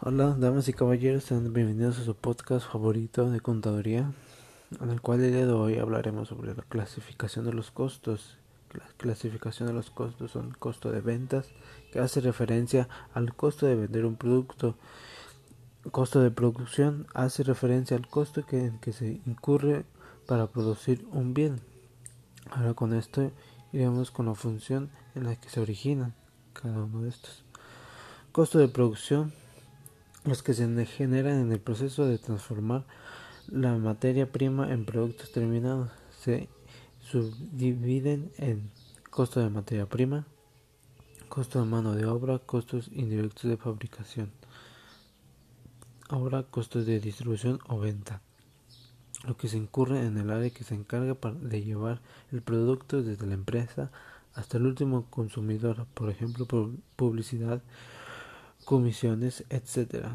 Hola, damas y caballeros, sean bienvenidos a su podcast favorito de contaduría, en el cual el día de hoy hablaremos sobre la clasificación de los costos. La clasificación de los costos son costo de ventas, que hace referencia al costo de vender un producto. Costo de producción hace referencia al costo que, que se incurre para producir un bien. Ahora con esto iremos con la función en la que se originan cada uno de estos. Costo de producción los que se generan en el proceso de transformar la materia prima en productos terminados. Se subdividen en costo de materia prima, costo de mano de obra, costos indirectos de fabricación. Ahora costos de distribución o venta. Lo que se incurre en el área que se encarga de llevar el producto desde la empresa hasta el último consumidor, por ejemplo, publicidad, comisiones, etc.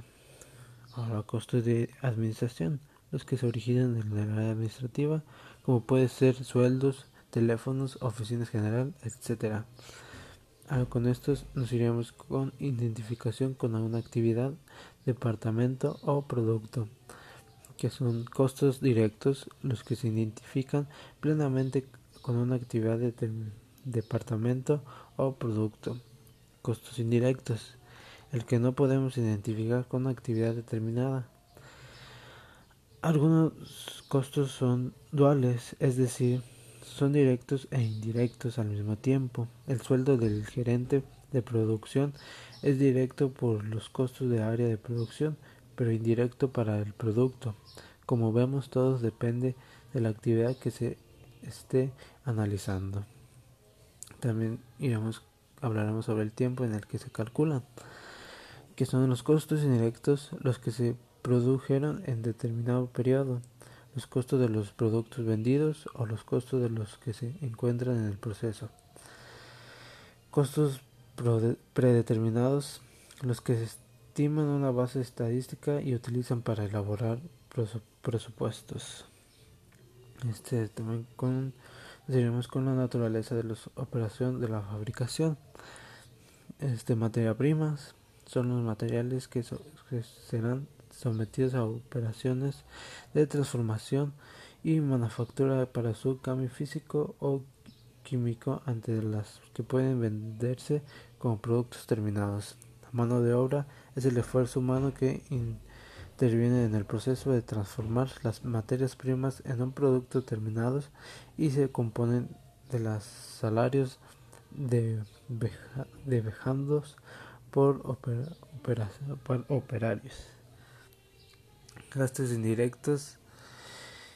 Ahora, costos de administración, los que se originan en el área administrativa, como puede ser sueldos, teléfonos, oficinas general, etc. Ahora, con estos nos iremos con identificación con alguna actividad, departamento o producto, que son costos directos, los que se identifican plenamente con una actividad de departamento o producto. Costos indirectos, el que no podemos identificar con una actividad determinada. Algunos costos son duales, es decir, son directos e indirectos al mismo tiempo. El sueldo del gerente de producción es directo por los costos de área de producción, pero indirecto para el producto. Como vemos, todo depende de la actividad que se esté analizando. También iremos hablaremos sobre el tiempo en el que se calculan que son los costos indirectos los que se produjeron en determinado periodo, los costos de los productos vendidos o los costos de los que se encuentran en el proceso. Costos predeterminados, los que se estiman una base estadística y utilizan para elaborar presupuestos. Este también con con la naturaleza de la operación de la fabricación. Este materia primas, son los materiales que, serán sometidos a operaciones de transformación y manufactura para su cambio físico o químico ante las que pueden venderse como productos terminados. La mano de obra es el esfuerzo humano que interviene en el proceso de transformar las materias primas en un producto terminado y se componen de los salarios de, de vejandos por, operarios. Gastos indirectos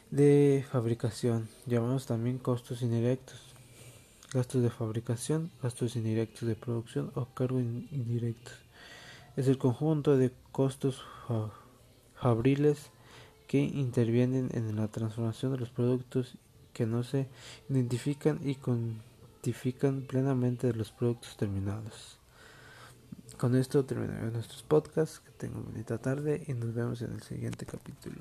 de fabricación, llamamos también costos indirectos. Gastos de fabricación, gastos indirectos de producción o cargos indirectos. Es el conjunto de costos fabriles que intervienen en la transformación de los productos que no se identifican y cuantifican plenamente de los productos terminados. Con esto terminaré nuestros podcasts. Que tengan bonita tarde y nos vemos en el siguiente capítulo.